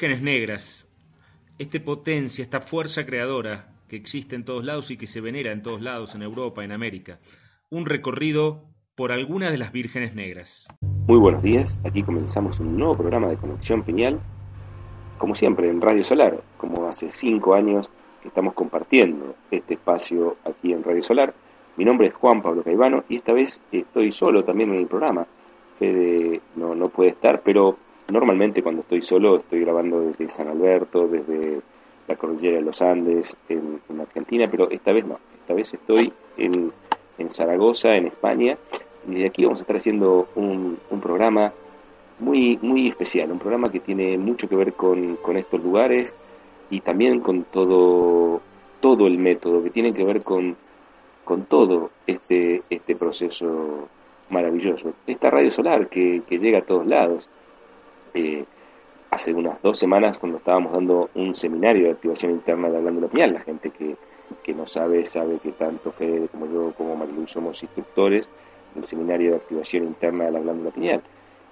Vírgenes negras, esta potencia, esta fuerza creadora que existe en todos lados y que se venera en todos lados, en Europa, en América. Un recorrido por algunas de las vírgenes negras. Muy buenos días, aquí comenzamos un nuevo programa de Conexión Piñal, como siempre en Radio Solar, como hace cinco años que estamos compartiendo este espacio aquí en Radio Solar. Mi nombre es Juan Pablo Caivano y esta vez estoy solo también en el programa. Fede no, no puede estar, pero normalmente cuando estoy solo estoy grabando desde San Alberto, desde la cordillera de los Andes, en, Argentina, pero esta vez no. Esta vez estoy en, en Zaragoza, en España, y de aquí vamos a estar haciendo un, un programa muy, muy especial, un programa que tiene mucho que ver con, con estos lugares y también con todo, todo el método, que tiene que ver con, con todo este, este proceso maravilloso. Esta radio solar que, que llega a todos lados. Eh, hace unas dos semanas cuando estábamos dando un seminario de activación interna de la glándula pineal, la gente que, que no sabe, sabe que tanto Fede como yo como Marilu somos instructores del seminario de activación interna de la glándula pineal.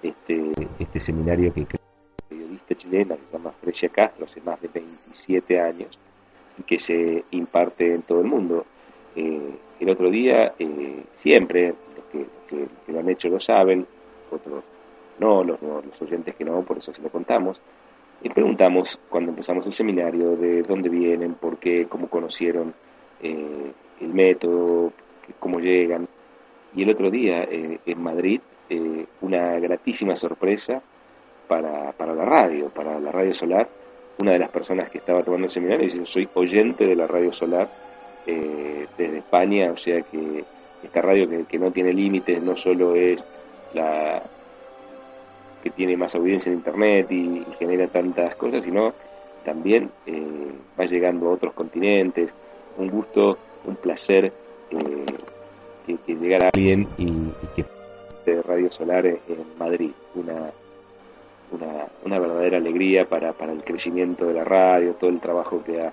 Este, este seminario que creo periodista chilena que se llama Frecia Castro hace más de 27 años y que se imparte en todo el mundo. Eh, el otro día, eh, siempre, los que, lo han hecho lo saben, otros no, los, los oyentes que no, por eso se lo contamos. Y preguntamos cuando empezamos el seminario de dónde vienen, por qué, cómo conocieron eh, el método, cómo llegan. Y el otro día eh, en Madrid, eh, una gratísima sorpresa para, para la radio, para la radio solar. Una de las personas que estaba tomando el seminario dice, soy oyente de la radio solar desde España, o sea que esta radio que, que no tiene límites no solo es la, que tiene más audiencia en Internet y, genera tantas cosas, sino también eh, va llegando a otros continentes. Un gusto, un placer eh, que, llegara alguien y, que de Radio Solar en, Madrid. Una, una, una, verdadera alegría para, para el crecimiento de la radio, todo el trabajo que ha,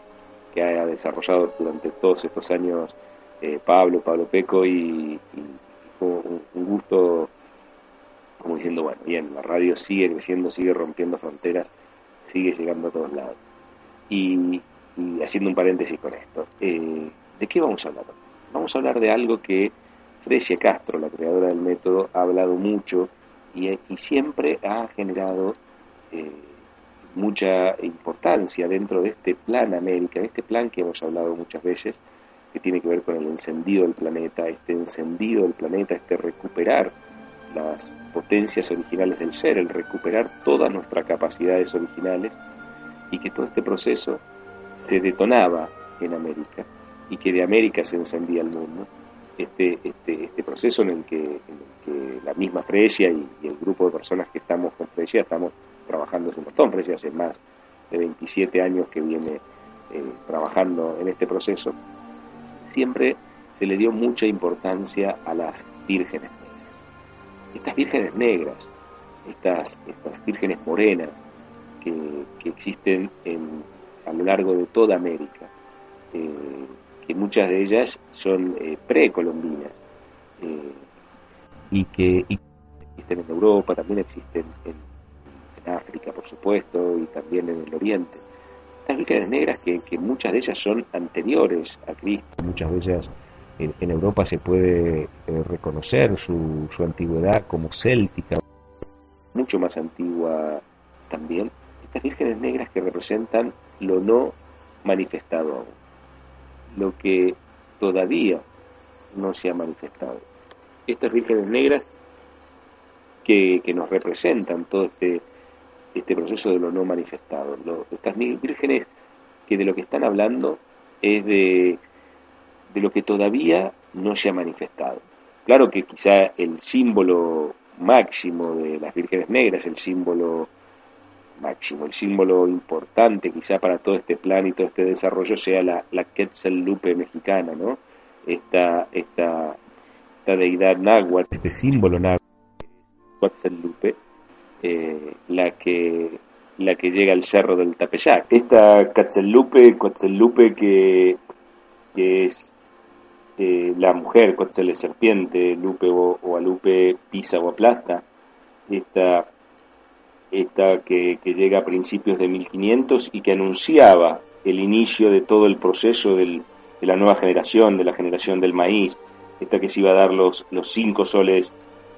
que ha desarrollado durante todos estos años eh, Pablo, Pablo Peco, y, y fue un gusto como diciendo, bueno, bien, la radio sigue creciendo, sigue rompiendo fronteras, sigue llegando a todos lados. Y, haciendo un paréntesis con esto, eh, ¿de qué vamos a hablar? Vamos a hablar de algo que Frecia Castro, la creadora del método, ha hablado mucho y, siempre ha generado eh, mucha importancia dentro de este plan América, de este plan que hemos hablado muchas veces, que tiene que ver con el encendido del planeta, este encendido del planeta, este recuperar las potencias originales del ser, el recuperar todas nuestras capacidades originales y que todo este proceso se detonaba en América y que de América se encendía el mundo. Este, este, este proceso en el, que, la misma Fresia y, el grupo de personas que estamos con Fresia estamos trabajando hace un montón. Fresia hace más de 27 años que viene eh, trabajando en este proceso. Siempre se le dio mucha importancia a las vírgenes estas vírgenes negras, estas, estas vírgenes morenas que, existen en, a lo largo de toda América, eh, que muchas de ellas son eh, precolombinas eh, y que existen en Europa, también existen en, África, por supuesto, y también en el Oriente. Estas vírgenes negras que, que muchas de ellas son anteriores a Cristo, muchas de ellas en, Europa se puede eh, reconocer su, su, antigüedad como céltica, mucho más antigua también estas vírgenes negras que representan lo no manifestado aún, lo que todavía no se ha manifestado. Estas vírgenes negras que, nos representan todo este, este proceso de lo no manifestado. estas vírgenes que de lo que están hablando es de, de lo que todavía no se ha manifestado. Claro que quizá el símbolo máximo de las vírgenes negras, el símbolo máximo, el símbolo importante quizá para todo este plan y todo este desarrollo sea la, la Quetzallupe mexicana, ¿no? Esta, esta, esta deidad náhuatl, este símbolo náhuatl, Quetzallupe, eh, la que la que llega al cerro del Tapeyac. Esta Quetzallupe, Quetzallupe que, que es eh, la mujer, Quetzal serpiente, Lupe o, o Alupe pisa o aplasta, esta esta que, llega a principios de 1500 y que anunciaba el inicio de todo el proceso de la nueva generación, de la generación del maíz, esta que se iba a dar los, los cinco soles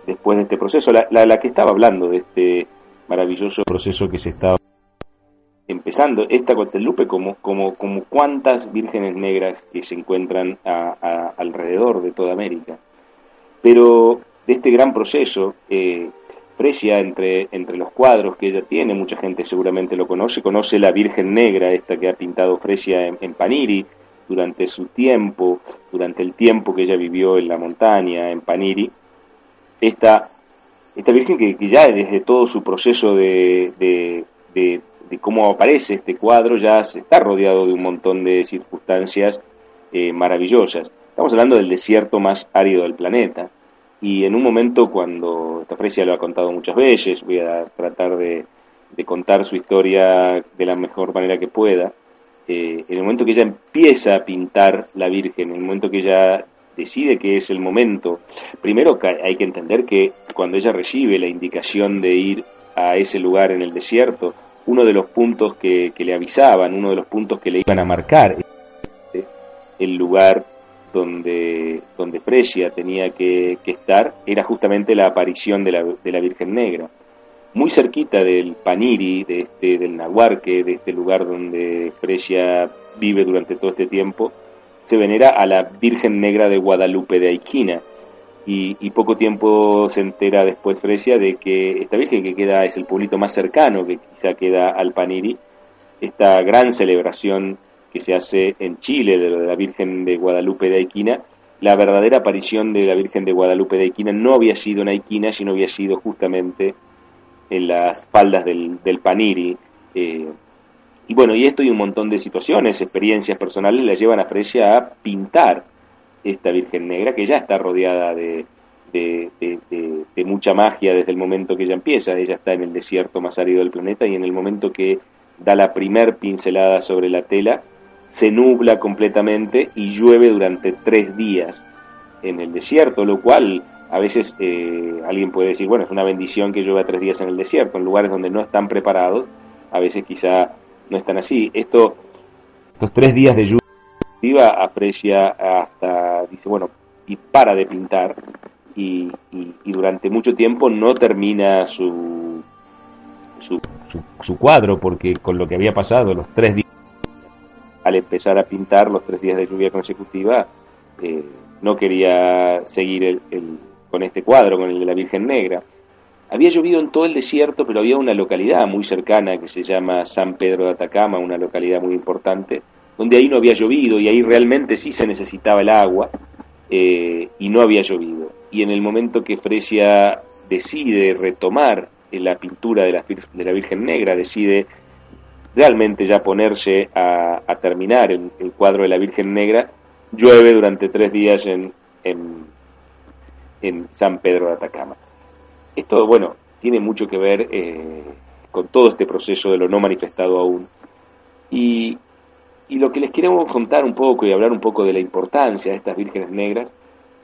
después de este proceso, la, la, que estaba hablando de este maravilloso proceso que se estaba empezando, esta Coatzalupe como, como, como cuántas vírgenes negras que se encuentran alrededor de toda América. Pero de este gran proceso, eh, Fresia entre, entre los cuadros que ella tiene, mucha gente seguramente lo conoce, conoce la Virgen Negra, esta que ha pintado Fresia en, Paniri durante su tiempo, durante el tiempo que ella vivió en la montaña, en Paniri, esta, esta Virgen que, ya desde todo su proceso de, de, de, cómo aparece este cuadro ya se está rodeado de un montón de circunstancias eh, maravillosas. Estamos hablando del desierto más árido del planeta y en un momento cuando, esta Fresia lo ha contado muchas veces, voy a tratar de, contar su historia de la mejor manera que pueda, eh, en el momento que ella empieza a pintar la Virgen, en el momento que ella decide que es el momento, primero hay que entender que cuando ella recibe la indicación de ir a ese lugar en el desierto, uno de los puntos que, que le avisaban, uno de los puntos que le iban a marcar, el lugar donde, donde Fresia tenía que, estar era justamente la aparición de la, de la, Virgen Negra. Muy cerquita del Paniri, de este, del Nahuarque, de este lugar donde Fresia vive durante todo este tiempo, se venera a la Virgen Negra de Guadalupe de Aiquina. Y, y, poco tiempo se entera después Fresia de que esta Virgen que queda es el pueblito más cercano que quizá queda al Paniri, esta gran celebración que se hace en Chile de la Virgen de Guadalupe de Aiquina, la verdadera aparición de la Virgen de Guadalupe de Aiquina no había sido en Aiquina, sino había sido justamente en las faldas del, Paniri. Eh, y bueno, y esto y un montón de situaciones, experiencias personales, la llevan a Fresia a pintar esta Virgen Negra, que ya está rodeada de, mucha magia desde el momento que ella empieza. Ella está en el desierto más árido del planeta y en el momento que da la primer pincelada sobre la tela, se nubla completamente y llueve durante tres días en el desierto, lo cual a veces eh, alguien puede decir, bueno, es una bendición que llueva tres días en el desierto, en lugares donde no están preparados, a veces quizá no están así. Esto, estos tres días de lluvia aprecia hasta, dice, bueno, y para de pintar, y, durante mucho tiempo no termina su, su, su cuadro, porque con lo que había pasado, los tres días al empezar a pintar los tres días de lluvia consecutiva, eh, no quería seguir con este cuadro, con el de la Virgen Negra. Había llovido en todo el desierto, pero había una localidad muy cercana que se llama San Pedro de Atacama, una localidad muy importante, donde ahí no había llovido y ahí realmente sí se necesitaba el agua eh, y no había llovido. Y en el momento que Fresia decide retomar la pintura de la, de la Virgen Negra, decide realmente ya ponerse a, terminar el, cuadro de la Virgen Negra, llueve durante tres días en, en, San Pedro de Atacama. Esto, bueno, tiene mucho que ver eh, con todo este proceso de lo no manifestado aún. Y, y, lo que les queremos contar un poco y hablar un poco de la importancia de estas vírgenes negras,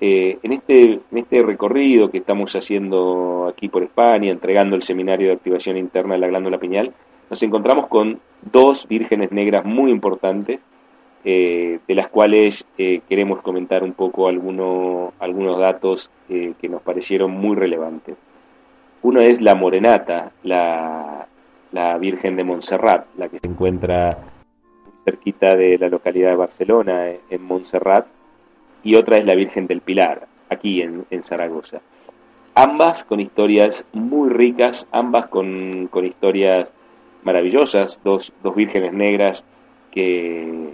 eh, en, este, en este recorrido que estamos haciendo aquí por España, entregando el seminario de activación interna de la glándula pineal, nos encontramos con dos vírgenes negras muy importantes, eh, de las cuales eh, queremos comentar un poco algunos datos eh, que nos parecieron muy relevantes. Uno es la morenata, la, la Virgen de Montserrat, la que se encuentra cerquita de la localidad de Barcelona, en Montserrat, y otra es la Virgen del Pilar, aquí en, Zaragoza. Ambas con historias muy ricas, ambas con, historias maravillosas, dos, dos vírgenes negras que,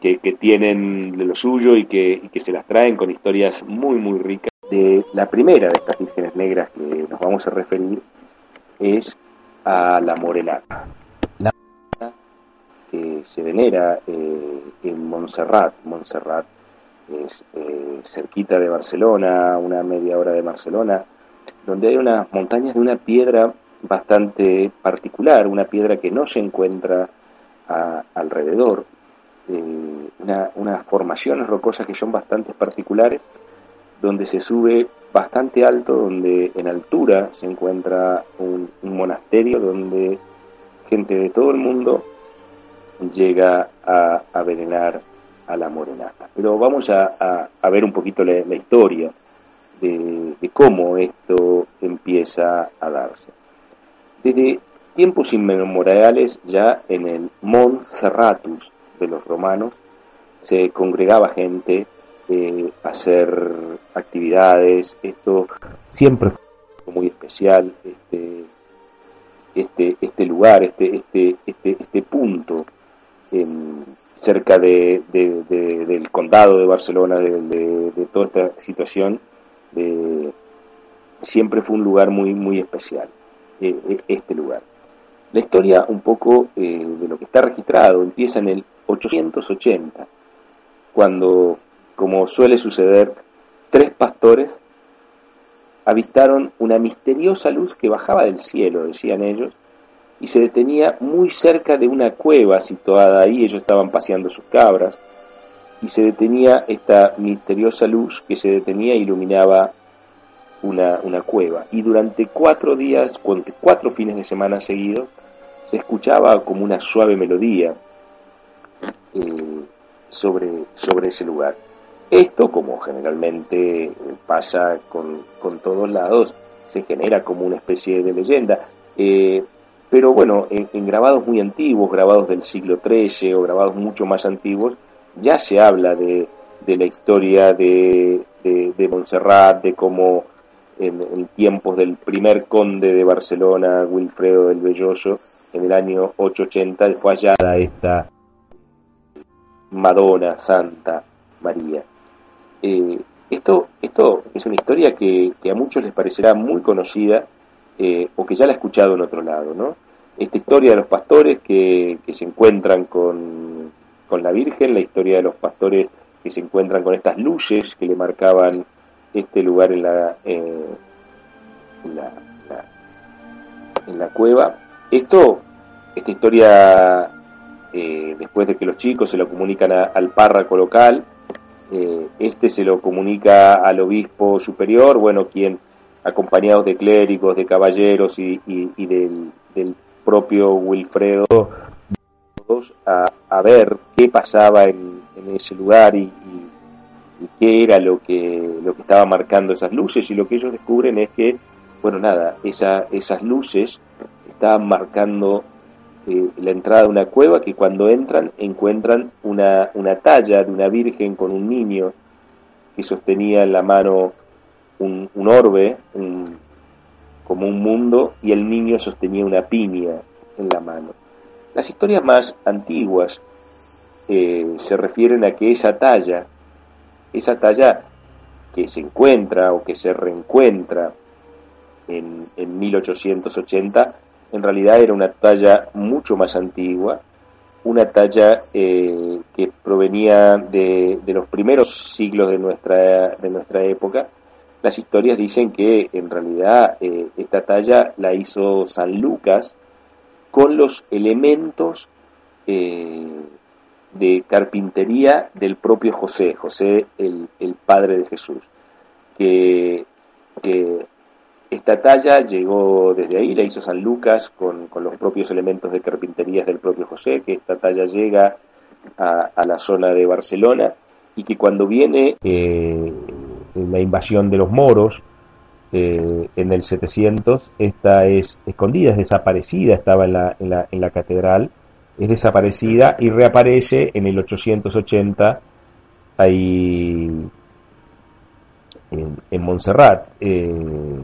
que, tienen de lo suyo y que, que se las traen con historias muy, muy ricas. De la primera de estas vírgenes negras que nos vamos a referir es a la Morenata, la que se venera eh, en Montserrat. Montserrat es eh, cerquita de Barcelona, una media hora de Barcelona, donde hay unas montañas de una piedra bastante particular, una piedra que no se encuentra alrededor, eh, una, unas formaciones rocosas que son bastante particulares, donde se sube bastante alto, donde en altura se encuentra un, monasterio donde gente de todo el mundo llega a, a venerar a la morenata. Pero vamos a, ver un poquito la, historia de, cómo esto empieza a darse. Desde tiempos inmemoriales, ya en el Mont Serratus de los romanos, se congregaba gente eh, a hacer actividades. Esto siempre fue muy especial, este, este, este lugar, este, este, este, este punto en, cerca de, del condado de Barcelona, de, toda esta situación, siempre fue un lugar muy, muy especial, eh, eh, este lugar. La historia un poco eh, de lo que está registrado empieza en el 880, cuando, como suele suceder, tres pastores avistaron una misteriosa luz que bajaba del cielo, decían ellos, y se detenía muy cerca de una cueva situada ahí, ellos estaban paseando sus cabras, y se detenía esta misteriosa luz que se detenía e iluminaba una, una cueva. Y durante cuatro días, cuatro fines de semana seguidos, se escuchaba como una suave melodía eh, sobre, sobre ese lugar. Esto, como generalmente pasa con, con todos lados, se genera como una especie de leyenda. Eh, pero bueno, en, grabados muy antiguos, grabados del siglo XIII o grabados mucho más antiguos, ya se habla de, la historia de, de, Montserrat, de cómo en, tiempos del primer conde de Barcelona, Wilfredo del Belloso, en el año 880 fue hallada esta Madonna Santa María. Eh, esto, esto es una historia que, a muchos les parecerá muy conocida eh, o que ya la he escuchado en otro lado, ¿no? Esta historia de los pastores que, se encuentran con, la Virgen, la historia de los pastores que se encuentran con estas luces que le marcaban este lugar en la, eh, en, la, cueva. Esto, esta historia, eh, después de que los chicos se lo comunican al párroco local, este se lo comunica al obispo superior, bueno, quien acompañados de clérigos, de caballeros y, del, propio Wilfredo a, a ver qué pasaba en, ese lugar y, qué era lo que, lo que estaba marcando esas luces. Y lo que ellos descubren es que, bueno, nada, esa, esas luces estaban marcando eh, la entrada de una cueva que cuando entran encuentran una, una talla de una virgen con un niño que sostenía en la mano un, orbe, como un mundo, y el niño sostenía una piña en la mano. Las historias más antiguas eh, se refieren a que esa talla, esa talla que se encuentra o que se reencuentra en, en 1880, en realidad era una talla mucho más antigua, una talla eh, que provenía de, de, los primeros siglos de nuestra, de nuestra época las historias dicen que en realidad eh, esta talla la hizo San Lucas con los elementos eh, de carpintería del propio José, José el, padre de Jesús. Que, esta talla llegó desde ahí, la hizo San Lucas con, los propios elementos de carpintería del propio José, que esta talla llega a, la zona de Barcelona y que cuando viene eh, la invasión de los moros eh, en el 700, esta es escondida, es desaparecida, estaba en la, en la, en la catedral, es desaparecida y reaparece en el 880 ahí en, Montserrat. Eh,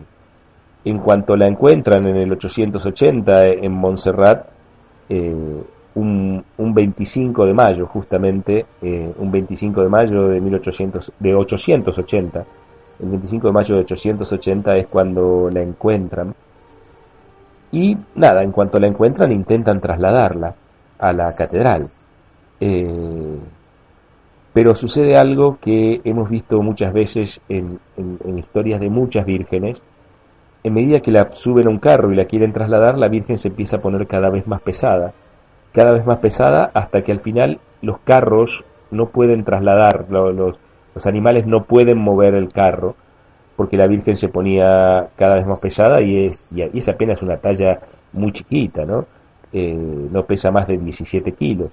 en cuanto la encuentran en el 880 en Montserrat, eh, un, un, 25 de mayo, justamente, eh, un 25 de mayo de, 1800, de 880, el 25 de mayo de 880 es cuando la encuentran. Y nada, en cuanto la encuentran intentan trasladarla a la catedral. Eh, pero sucede algo que hemos visto muchas veces en, historias de muchas vírgenes. En medida que la suben a un carro y la quieren trasladar, la Virgen se empieza a poner cada vez más pesada, cada vez más pesada, hasta que al final los carros no pueden trasladar, los, los animales no pueden mover el carro, porque la Virgen se ponía cada vez más pesada y es, y es apenas una talla muy chiquita, ¿no? Eh, no pesa más de 17 kilos,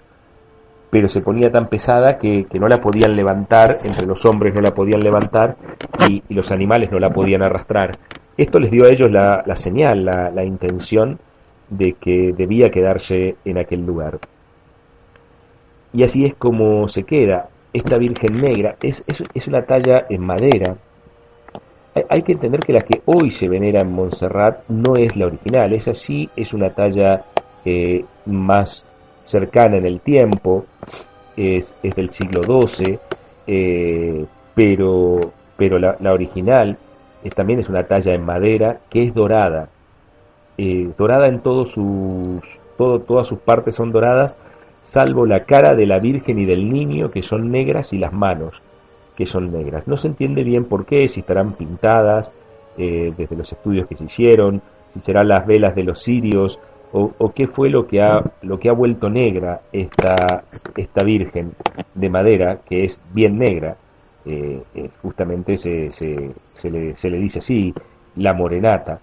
pero se ponía tan pesada que, no la podían levantar, entre los hombres no la podían levantar y, los animales no la podían arrastrar. Esto les dio a ellos la, señal, la, intención de que debía quedarse en aquel lugar. Y así es como se queda. Esta Virgen Negra es, es, una talla en madera, hay que entender que la que hoy se venera en Montserrat no es la original, esa sí es una talla eh, más cercana en el tiempo, es, del siglo XII, eh, pero, pero la, original también es una talla en madera que es dorada, eh, dorada en todos sus, todo, todas sus partes son doradas, salvo la cara de la Virgen y del Niño que son negras y las manos que son negras. No se entiende bien por qué, si estarán pintadas desde los estudios que se hicieron, si serán las velas de los sirios o, qué fue lo que ha lo que ha vuelto negra esta esta virgen de madera que es bien negra eh, eh, justamente se, se, se, le, se, le, dice así la morenata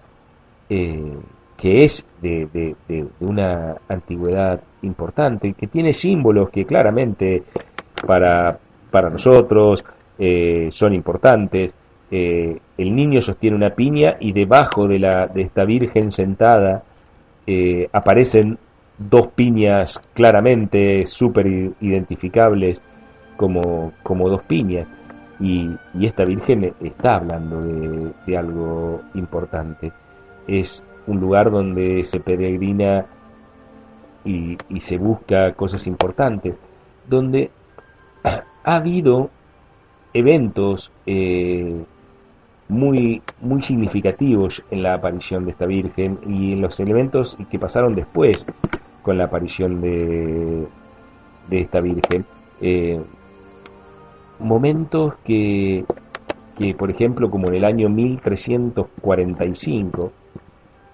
eh, que es de, de, de, una antigüedad importante que tiene símbolos que claramente para para nosotros son importantes el niño sostiene una piña y debajo de la de esta virgen sentada eh, aparecen dos piñas claramente súper identificables como, como dos piñas. Y, esta Virgen está hablando de, algo importante. Es un lugar donde se peregrina y, se busca cosas importantes, donde ha habido eventos eh, muy, muy significativos en la aparición de esta Virgen y en los elementos que pasaron después con la aparición de, de esta Virgen. Eh, momentos que, que, por ejemplo, como en el año 1345,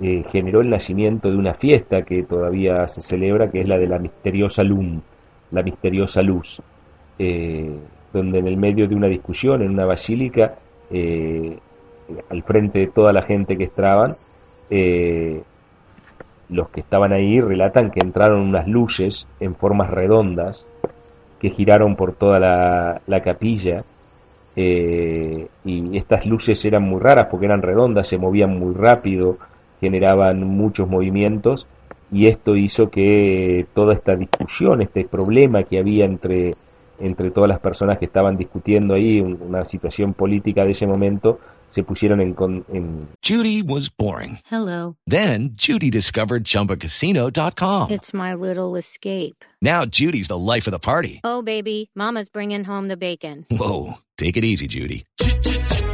eh, generó el nacimiento de una fiesta que todavía se celebra, que es la de la misteriosa luz, la misteriosa luz, eh, donde en el medio de una discusión en una basílica eh, al frente de toda la gente que estaban, los que estaban ahí relatan que entraron unas luces en formas redondas que giraron por toda la, capilla y estas luces eran muy raras porque eran redondas, se movían muy rápido, generaban muchos movimientos y esto hizo que toda esta discusión, este problema que había entre entre todas las personas que estaban discutiendo ahí una situación política de ese momento se pusieron en, en Judy was boring. Hello. Then Judy discovered chumbacasino.com. It's my little escape. Now Judy's the life of the party. Oh baby, mama's bringing home the bacon. Whoa, take it easy Judy.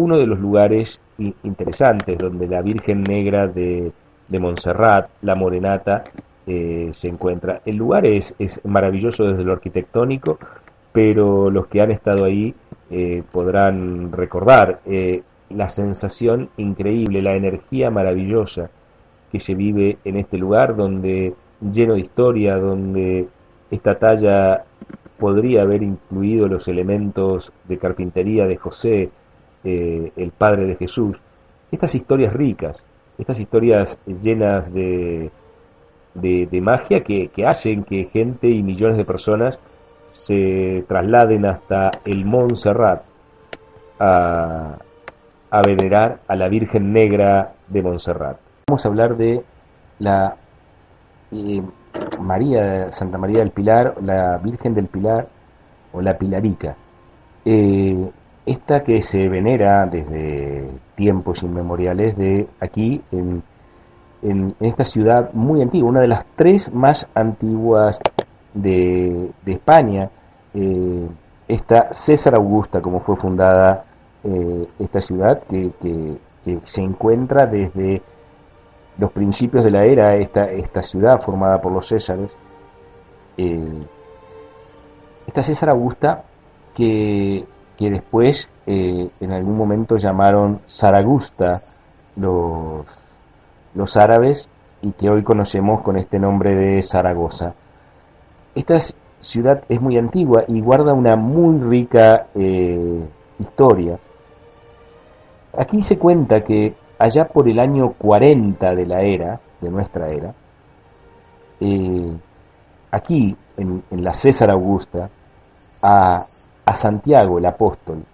uno de los lugares interesantes donde la Virgen Negra de, de Montserrat, la Morenata, eh, se encuentra. El lugar es, es maravilloso desde lo arquitectónico, pero los que han estado ahí eh, podrán recordar eh, la sensación increíble, la energía maravillosa que se vive en este lugar, donde lleno de historia, donde esta talla podría haber incluido los elementos de carpintería de José, eh, el Padre de Jesús. Estas historias ricas, estas historias llenas de, de, magia que, que hacen que gente y millones de personas se trasladen hasta el Montserrat a, a venerar a la Virgen Negra de Montserrat. Vamos a hablar de la eh, María, Santa María del Pilar, la Virgen del Pilar o la Pilarica. Eh, esta que se venera desde tiempos inmemoriales de aquí en, en, esta ciudad muy antigua, una de las tres más antiguas de, de España, eh, esta César Augusta, como fue fundada eh, esta ciudad, que, que, se encuentra desde los principios de la era, esta, esta ciudad formada por los Césares, eh, esta César Augusta que, que después eh, en algún momento llamaron Zaragusta los, los árabes y que hoy conocemos con este nombre de Zaragoza. Esta ciudad es muy antigua y guarda una muy rica eh, historia. Aquí se cuenta que allá por el año 40 de la era, de nuestra era, eh, aquí en, la César Augusta, a, a Santiago el apóstol,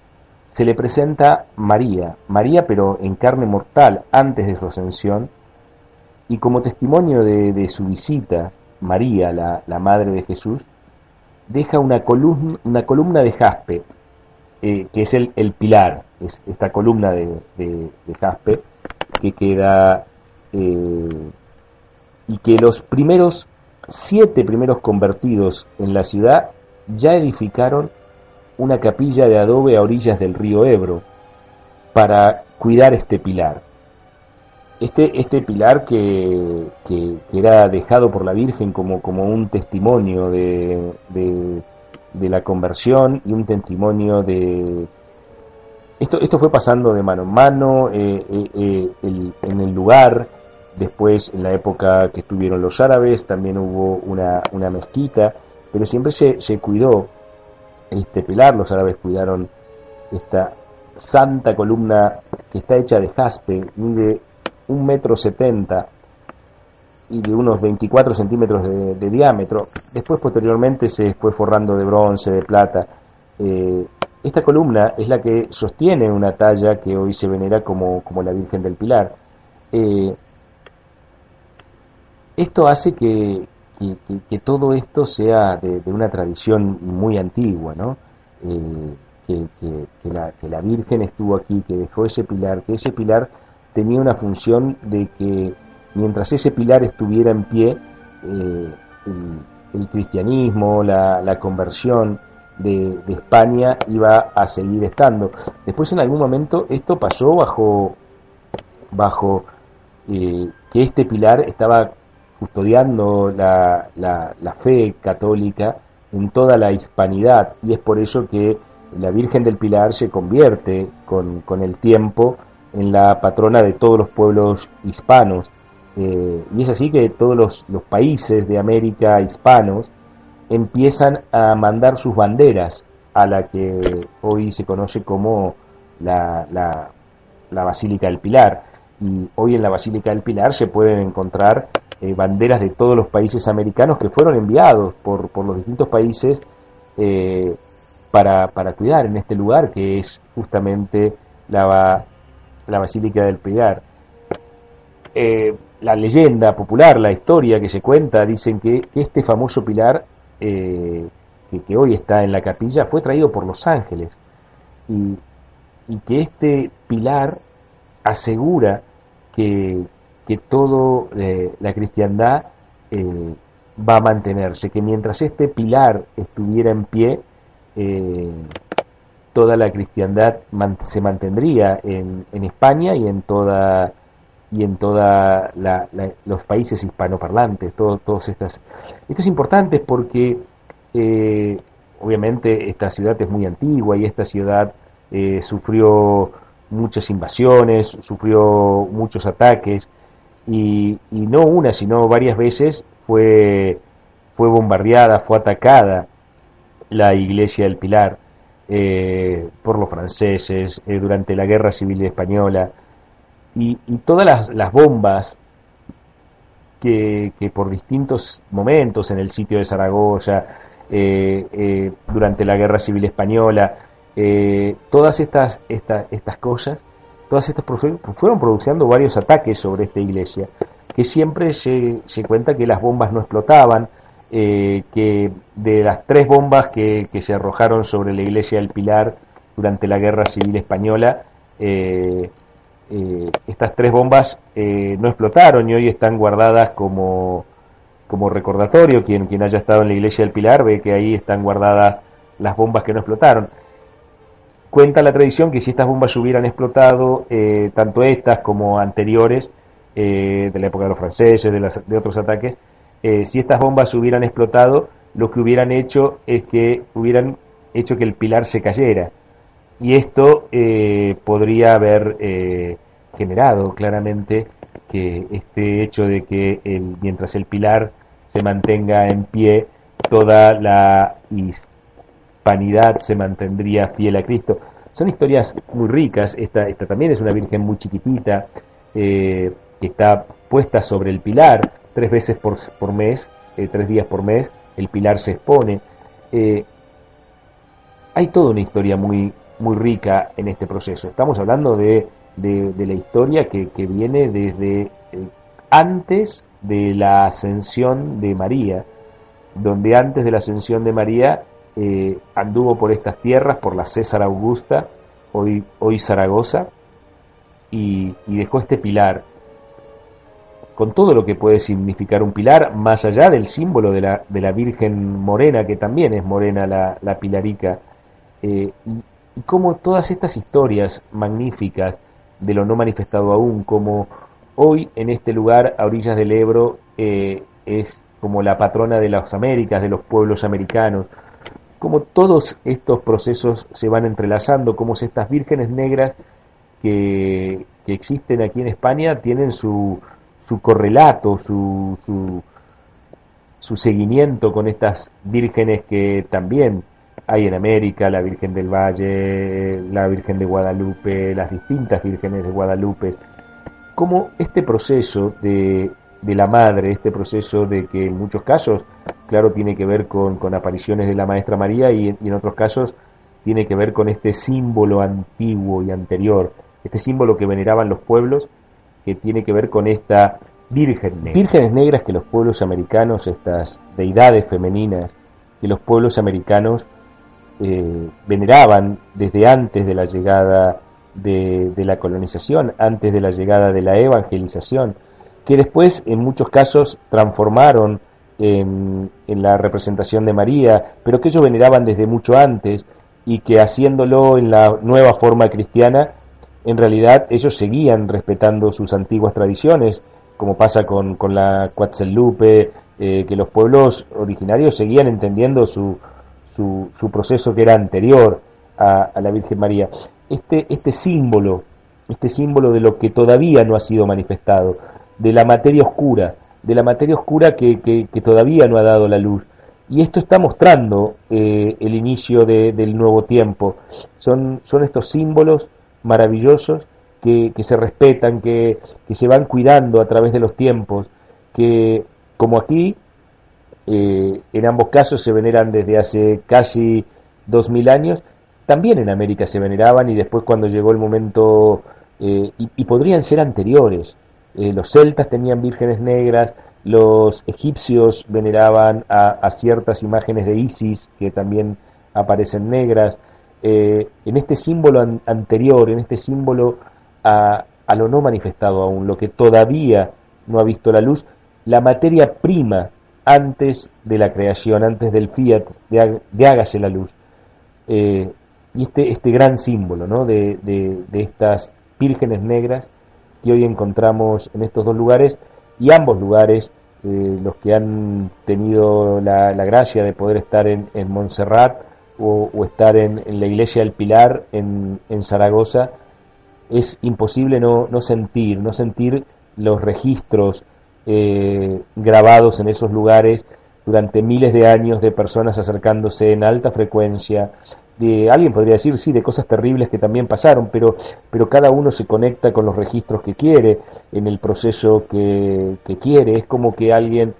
se le presenta María, María pero en carne mortal antes de su ascensión, y como testimonio de, de su visita, María, la, la, madre de Jesús, deja una columna, una columna de jaspe, eh, que es el, el, pilar, es esta columna de, de, de jaspe que queda eh, y que los primeros siete primeros convertidos en la ciudad ya edificaron una capilla de adobe a orillas del río Ebro para cuidar este pilar. Este, este pilar que, que, era dejado por la Virgen como, como un testimonio de, de, de, la conversión y un testimonio de... Esto, esto fue pasando de mano en mano eh, eh, eh, el, en el lugar, después en la época que estuvieron los árabes también hubo una, una mezquita, pero siempre se, se cuidó este pilar, los árabes cuidaron esta santa columna que está hecha de jaspe, mide un metro setenta y de unos 24 centímetros de, diámetro. Después, posteriormente, se fue forrando de bronce, de plata. Eh, esta columna es la que sostiene una talla que hoy se venera como, como la Virgen del Pilar. Eh, esto hace que, que, todo esto sea de, una tradición muy antigua, ¿no? Eh, que, la, que la Virgen estuvo aquí, que dejó ese pilar, que ese pilar tenía una función de que mientras ese pilar estuviera en pie, eh, el, cristianismo, la, conversión de, de, España iba a seguir estando. Después en algún momento esto pasó bajo, bajo eh, que este pilar estaba custodiando la, la, la, fe católica en toda la hispanidad y es por eso que la Virgen del Pilar se convierte con, con el tiempo en la patrona de todos los pueblos hispanos. Eh, y es así que todos los, los, países de América hispanos empiezan a mandar sus banderas a la que hoy se conoce como la, la, la Basílica del Pilar. Y hoy en la Basílica del Pilar se pueden encontrar eh, banderas de todos los países americanos que fueron enviados por, por los distintos países eh, para, para cuidar en este lugar que es justamente la, la Basílica del Pilar. Eh, la leyenda popular, la historia que se cuenta, dicen que, que este famoso pilar, que que, hoy está en la capilla fue traído por los ángeles y, y que este pilar asegura que, que todo eh, la cristiandad eh, va a mantenerse, que mientras este pilar estuviera en pie, eh, toda la cristiandad se mantendría en, en, España y en toda y en toda los países hispanoparlantes, todo, todos estas. Esto es importante porque obviamente esta ciudad es muy antigua y esta ciudad sufrió muchas invasiones, sufrió muchos ataques y, no una, sino varias veces fue, fue bombardeada, fue atacada la iglesia del Pilar eh, por los franceses eh, durante la Guerra Civil Española. Y, todas las, bombas que, que, por distintos momentos en el sitio de Zaragoza, eh, durante la Guerra Civil Española, todas estas, estas, estas cosas todas estas fueron produciendo varios ataques sobre esta iglesia, que siempre se, cuenta que las bombas no explotaban, eh, que de las tres bombas que, se arrojaron sobre la iglesia del Pilar durante la Guerra Civil Española, eh, eh, estas tres bombas no explotaron y hoy están guardadas como, como recordatorio. Quien, quien haya estado en la iglesia del Pilar ve que ahí están guardadas las bombas que no explotaron. Cuenta la tradición que si estas bombas hubieran explotado, eh, tanto estas como anteriores, eh, de la época de los franceses, de, de otros ataques, eh, si estas bombas hubieran explotado, lo que hubieran hecho es que hubieran hecho que el pilar se cayera. Y esto podría haber generado claramente que este hecho de que mientras el pilar se mantenga en pie, toda la vanidad se mantendría fiel a Cristo. Son historias muy ricas, esta, esta también es una virgen muy chiquitita, eh, que está puesta sobre el pilar tres veces por, mes, eh, tres días por mes, el pilar se expone. Eh, hay toda una historia muy, muy rica en este proceso. Estamos hablando de, de, la historia que viene desde antes de la ascensión de María, donde antes de la ascensión de María eh, anduvo por estas tierras, por la César Augusta, hoy, hoy Zaragoza, y, dejó este pilar, con todo lo que puede significar un pilar, más allá del símbolo de la, de la Virgen Morena, que también es morena la, la pilarica, eh, y, y como todas estas historias magníficas de lo no manifestado aún, como hoy en este lugar, a orillas del Ebro, eh, es como la patrona de las Américas, de los pueblos americanos, cómo todos estos procesos se van entrelazando, cómo estas vírgenes negras que, existen aquí en España tienen su, su correlato, su, su, su, seguimiento con estas vírgenes que también hay en América, la Virgen del Valle, la Virgen de Guadalupe, las distintas vírgenes de Guadalupe, cómo este proceso de, de la madre, este proceso de que en muchos casos claro, tiene que ver con, apariciones de la Maestra María y, en otros casos tiene que ver con este símbolo antiguo y anterior, este símbolo que veneraban los pueblos, que tiene que ver con esta Virgen Negra. Vírgenes negras que los pueblos americanos, estas deidades femeninas, que los pueblos americanos eh, veneraban desde antes de la llegada de, de la colonización, antes de la llegada de la evangelización, que después en muchos casos transformaron en, la representación de María, pero que ellos veneraban desde mucho antes y que haciéndolo en la nueva forma cristiana, en realidad ellos seguían respetando sus antiguas tradiciones, como pasa con, con la Cuatzelupe, eh, que los pueblos originarios seguían entendiendo su, su, su proceso que era anterior a, a, la Virgen María. Este, este símbolo, este símbolo de lo que todavía no ha sido manifestado, de la materia oscura, de la materia oscura que, que, todavía no ha dado la luz. Y esto está mostrando eh, el inicio del nuevo tiempo. Son, son estos símbolos maravillosos que, que se respetan, que, que, se van cuidando a través de los tiempos, que como aquí, eh, en ambos casos se veneran desde hace casi dos mil años, también en América se veneraban y después cuando llegó el momento, eh, y podrían ser anteriores, eh, los celtas tenían vírgenes negras, los egipcios veneraban a, ciertas imágenes de Isis que también aparecen negras. Eh, en este símbolo anterior, en este símbolo a, lo no manifestado aún, lo que todavía no ha visto la luz, la materia prima antes de la creación, antes del fiat, de, hágase la luz. Eh, y este, este gran símbolo ¿no? de, de estas vírgenes negras que hoy encontramos en estos dos lugares y ambos lugares, eh, los que han tenido la, gracia de poder estar en, Montserrat o, estar en, la iglesia del Pilar en, Zaragoza, es imposible no, no, sentir, no sentir los registros eh, grabados en esos lugares durante miles de años de personas acercándose en alta frecuencia, de alguien podría decir sí de cosas terribles que también pasaron pero pero cada uno se conecta con los registros que quiere en el proceso que, quiere. Es como que alguien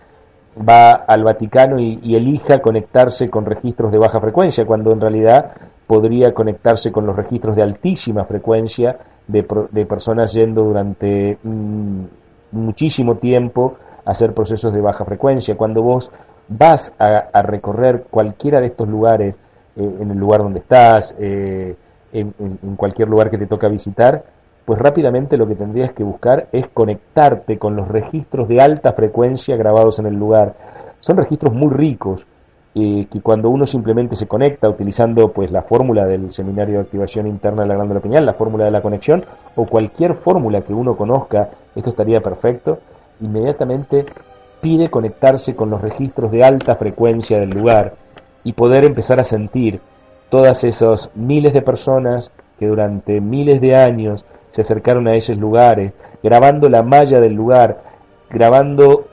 va al Vaticano y, elija conectarse con registros de baja frecuencia cuando en realidad podría conectarse con los registros de altísima frecuencia de, de personas yendo durante mm, muchísimo tiempo a hacer procesos de baja frecuencia. Cuando vos vas a recorrer cualquiera de estos lugares eh, en el lugar donde estás, eh, en, cualquier lugar que te toca visitar, pues rápidamente lo que tendrías que buscar es conectarte con los registros de alta frecuencia grabados en el lugar. Son registros muy ricos eh, que cuando uno simplemente se conecta utilizando pues la fórmula del seminario de activación interna de la glándula pineal, la fórmula de la conexión o cualquier fórmula que uno conozca, esto estaría perfecto, inmediatamente pide conectarse con los registros de alta frecuencia del lugar y poder empezar a sentir todas esas miles de personas que durante miles de años se acercaron a esos lugares, grabando la malla del lugar, grabando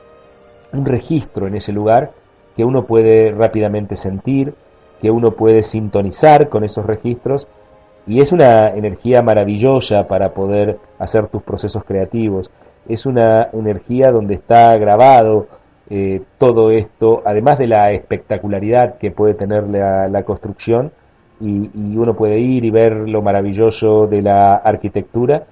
un registro en ese lugar que uno puede rápidamente sentir, que uno puede sintonizar con esos registros y es una energía maravillosa para poder hacer tus procesos creativos. Es una energía donde está grabado eh, todo esto, además de la espectacularidad que puede tener la, construcción, y, uno puede ir y ver lo maravilloso de la arquitectura.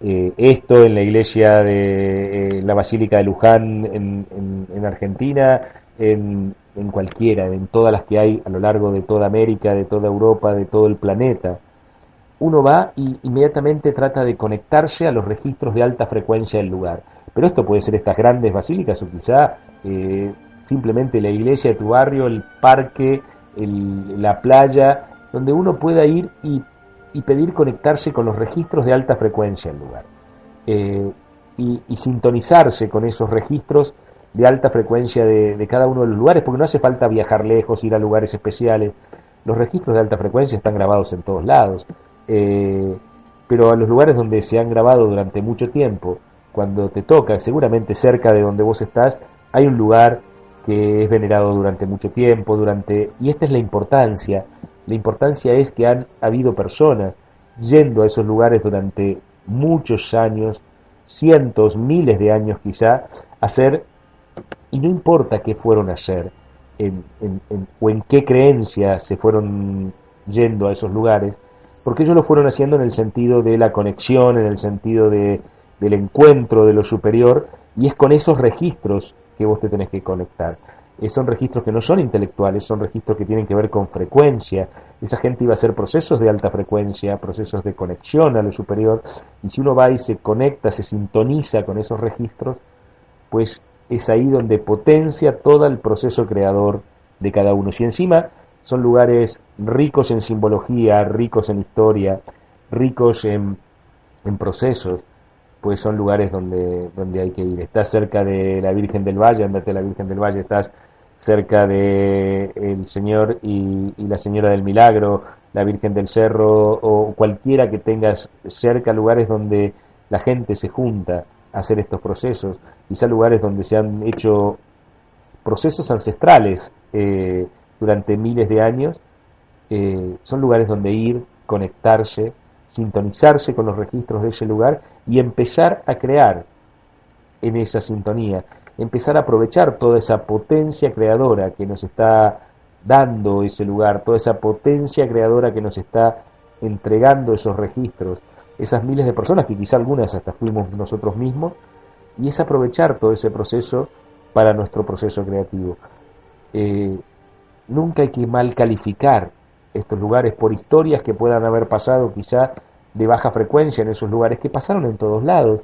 Eh, esto en la iglesia de eh, la Basílica de Luján en, Argentina, en, en, cualquiera, en todas las que hay a lo largo de toda América, de toda Europa, de todo el planeta. Uno va y inmediatamente trata de conectarse a los registros de alta frecuencia del lugar. Pero esto puede ser estas grandes basílicas o quizá eh, simplemente la iglesia de tu barrio, el parque, la playa, donde uno pueda ir y, pedir conectarse con los registros de alta frecuencia del lugar. Eh, y, sintonizarse con esos registros de alta frecuencia de, cada uno de los lugares, porque no hace falta viajar lejos, ir a lugares especiales. Los registros de alta frecuencia están grabados en todos lados. Eh, pero a los lugares donde se han grabado durante mucho tiempo, cuando te toca, seguramente cerca de donde vos estás, hay un lugar que es venerado durante mucho tiempo, durante y esta es la importancia. La importancia es que han habido personas yendo a esos lugares durante muchos años, cientos, miles de años quizá, a hacer, y no importa qué fueron a hacer, en, o en qué creencia se fueron yendo a esos lugares, porque ellos lo fueron haciendo en el sentido de la conexión, en el sentido de, del encuentro de lo superior, y es con esos registros que vos te tenés que conectar. Eh, son registros que no son intelectuales, son registros que tienen que ver con frecuencia. Esa gente iba a hacer procesos de alta frecuencia, procesos de conexión a lo superior, y si uno va y se conecta, se sintoniza con esos registros, pues es ahí donde potencia todo el proceso creador de cada uno. Si encima son lugares ricos en simbología, ricos en historia, ricos en, en procesos, pues son lugares donde, donde hay que ir. Estás cerca de la Virgen del Valle, andate a la Virgen del Valle, estás cerca de el Señor y, la Señora del Milagro, la Virgen del Cerro o cualquiera que tengas cerca, lugares donde la gente se junta a hacer estos procesos, quizá lugares donde se han hecho procesos ancestrales eh, durante miles de años, eh, son lugares donde ir, conectarse, sintonizarse con los registros de ese lugar y empezar a crear en esa sintonía, empezar a aprovechar toda esa potencia creadora que nos está dando ese lugar, toda esa potencia creadora que nos está entregando esos registros, esas miles de personas que quizá algunas hasta fuimos nosotros mismos, y es aprovechar todo ese proceso para nuestro proceso creativo. Eh, nunca hay que mal calificar estos lugares por historias que puedan haber pasado quizá de baja frecuencia en esos lugares, que pasaron en todos lados,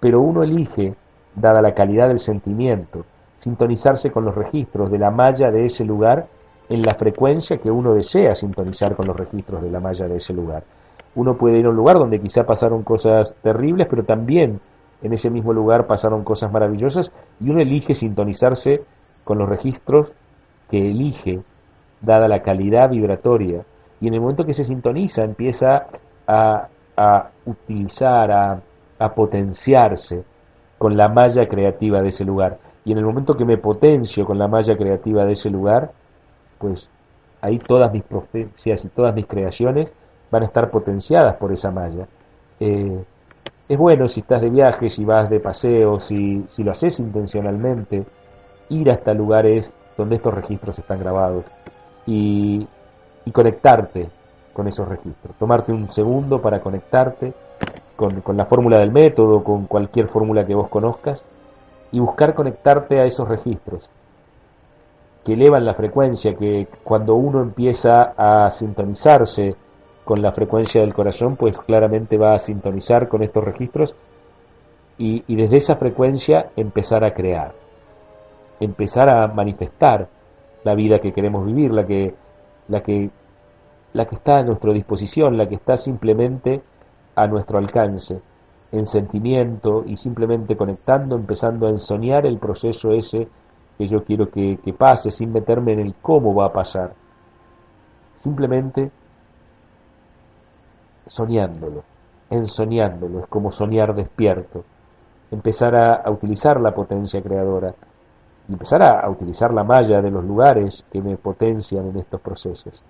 pero uno elige, dada la calidad del sentimiento, sintonizarse con los registros de la malla de ese lugar en la frecuencia que uno desea sintonizar con los registros de la malla de ese lugar. Uno puede ir a un lugar donde quizá pasaron cosas terribles, pero también en ese mismo lugar pasaron cosas maravillosas y uno elige sintonizarse con los registros que elige, dada la calidad vibratoria. Y en el momento que se sintoniza empieza a, utilizar, a, potenciarse con la malla creativa de ese lugar. Y en el momento que me potencio con la malla creativa de ese lugar, pues ahí todas mis profecías y todas mis creaciones van a estar potenciadas por esa malla. Eh, es bueno si estás de viaje, si vas de paseo, si, si lo haces intencionalmente, ir hasta lugares donde estos registros están grabados y, y conectarte con esos registros. Tomarte un segundo para conectarte con, con la fórmula del método, con cualquier fórmula que vos conozcas y buscar conectarte a esos registros que elevan la frecuencia, que cuando uno empieza a sintonizarse con la frecuencia del corazón, pues claramente va a sintonizar con estos registros y, desde esa frecuencia empezar a crear, empezar a manifestar la vida que queremos vivir, la que, la que, la que está a nuestra disposición, la que está simplemente a nuestro alcance, en sentimiento y simplemente conectando, empezando a ensoñar el proceso ese que yo quiero que, pase, sin meterme en el cómo va a pasar. Simplemente soñándolo, ensoñándolo, es como soñar despierto, empezar a, utilizar la potencia creadora y empezar a, utilizar la malla de los lugares que me potencian en estos procesos.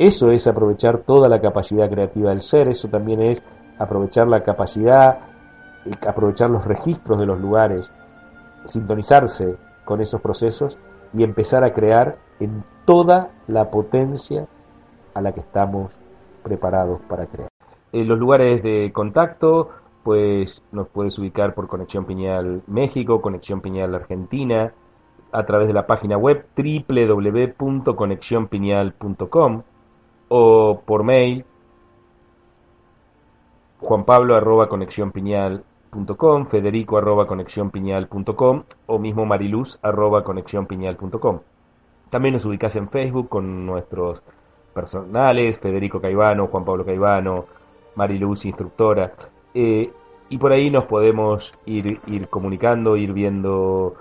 Eso es aprovechar toda la capacidad creativa del ser, eso también es aprovechar la capacidad, eh, aprovechar los registros de los lugares, sintonizarse con esos procesos y empezar a crear en toda la potencia a la que estamos preparados para crear. En los lugares de contacto, pues nos puedes ubicar por Conexión Piñal México, Conexión Piñal Argentina, a través de la página web www.conexionpiñal.com o por mail juanpablo arroba federico arroba o mismo mariluz arroba También nos ubicas en Facebook con nuestros personales, Federico Caivano, Juan Pablo Caivano, Mariluz, instructora. Eh, y por ahí nos podemos ir, ir comunicando, ir viendo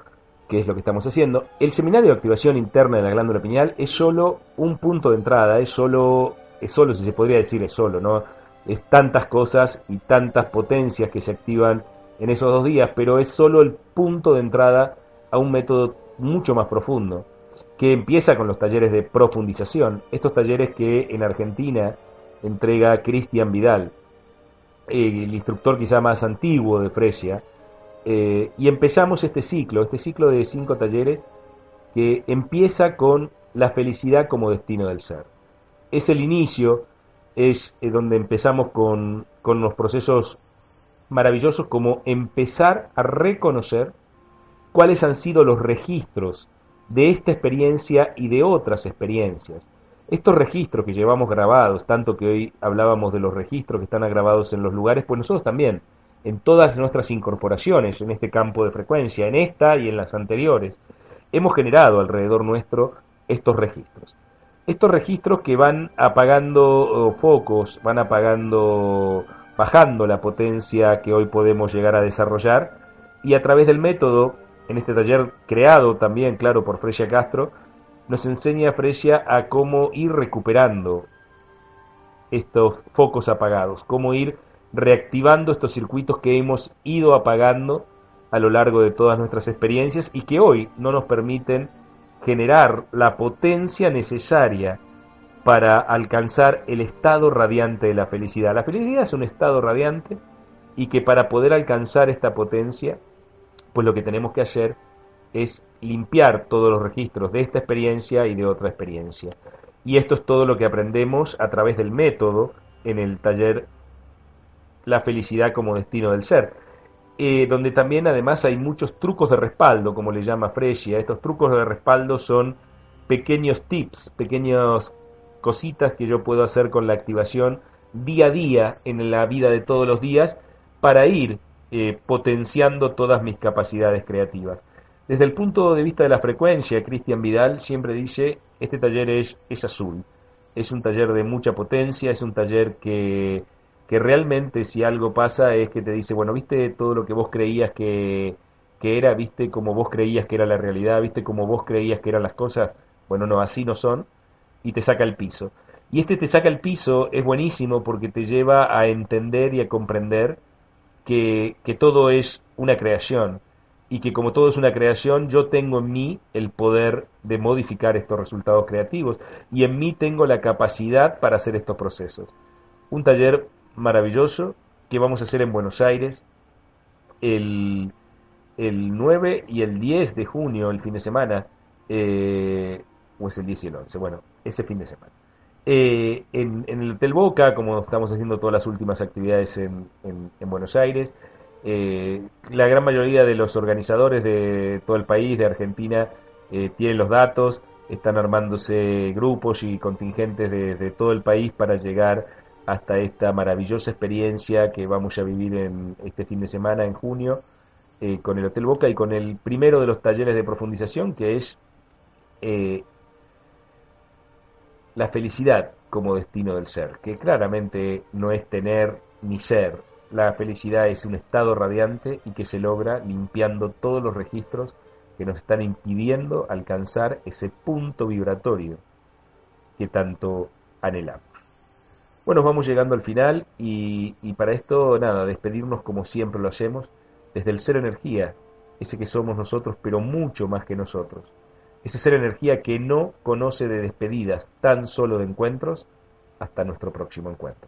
qué es lo que estamos haciendo. El seminario de activación interna de la glándula pineal es solo un punto de entrada, es solo, es solo, si se podría decir, es solo, ¿no? Es tantas cosas y tantas potencias que se activan en esos dos días, pero es solo el punto de entrada a un método mucho más profundo que empieza con los talleres de profundización, estos talleres que en Argentina entrega Cristian Vidal, el instructor quizá más antiguo de Fresia, eh, y empezamos este ciclo, este ciclo de cinco talleres que empieza con la felicidad como destino del ser. Es el inicio, es eh, donde empezamos con, con los procesos maravillosos como empezar a reconocer cuáles han sido los registros de esta experiencia y de otras experiencias. Estos registros que llevamos grabados, tanto que hoy hablábamos de los registros que están grabados en los lugares, pues nosotros también, en todas nuestras incorporaciones en este campo de frecuencia, en esta y en las anteriores, hemos generado alrededor nuestro estos registros. Estos registros que van apagando focos, van apagando, bajando la potencia que hoy podemos llegar a desarrollar y a través del método en este taller creado también, claro, por Fresia Castro, nos enseña Fresia a cómo ir recuperando estos focos apagados, cómo ir reactivando estos circuitos que hemos ido apagando a lo largo de todas nuestras experiencias y que hoy no nos permiten generar la potencia necesaria para alcanzar el estado radiante de la felicidad. La felicidad es un estado radiante y que para poder alcanzar esta potencia pues lo que tenemos que hacer es limpiar todos los registros de esta experiencia y de otra experiencia. Y esto es todo lo que aprendemos a través del método en el taller La felicidad como destino del ser. eh, donde también además hay muchos trucos de respaldo, como le llama Fresia. Estos trucos de respaldo son pequeños tips, pequeñas cositas que yo puedo hacer con la activación día a día en la vida de todos los días para ir eh, potenciando todas mis capacidades creativas. Desde el punto de vista de la frecuencia, Cristian Vidal siempre dice, este taller es, es azul, es un taller de mucha potencia, es un taller que, que realmente si algo pasa es que te dice, bueno, viste todo lo que vos creías que, que era, viste como vos creías que era la realidad, viste como vos creías que eran las cosas, bueno, no, así no son, y te saca el piso. Y este te saca el piso es buenísimo porque te lleva a entender y a comprender que, que todo es una creación, y que como todo es una creación, yo tengo en mí el poder de modificar estos resultados creativos y en mí tengo la capacidad para hacer estos procesos. Un taller maravilloso que vamos a hacer en Buenos Aires el, el 9 y el 10 de junio, el fin de semana, eh, o es el 10 y el 11, bueno, ese fin de semana. Eh, en, en, el Hotel Boca, como estamos haciendo todas las últimas actividades en, en, en Buenos Aires, eh, la gran mayoría de los organizadores de todo el país, de Argentina, tienen los datos, están armándose grupos y contingentes de, de, todo el país para llegar hasta esta maravillosa experiencia que vamos a vivir en este fin de semana, en junio, eh, con el Hotel Boca y con el primero de los talleres de profundización, que es eh, la felicidad como destino del ser, que claramente no es tener ni ser, la felicidad es un estado radiante y que se logra limpiando todos los registros que nos están impidiendo alcanzar ese punto vibratorio que tanto anhelamos. Bueno, vamos llegando al final y, y, para esto, nada, despedirnos como siempre lo hacemos, desde el ser energía, ese que somos nosotros, pero mucho más que nosotros. Ese ser energía que no conoce de despedidas, tan solo de encuentros, hasta nuestro próximo encuentro.